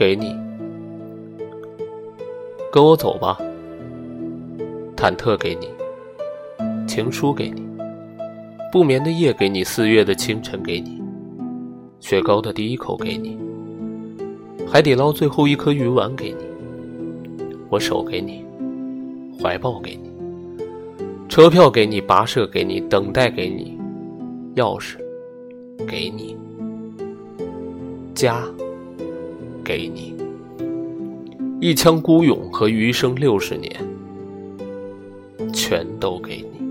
给你，跟我走吧。忐忑给你，情书给你，不眠的夜给你，四月的清晨给你，雪糕的第一口给你，海底捞最后一颗鱼丸给你，我手给你，怀抱给你，车票给你，跋涉给你，等待给你，钥匙给你，家给你，一腔孤勇和余生六十年。全都给你。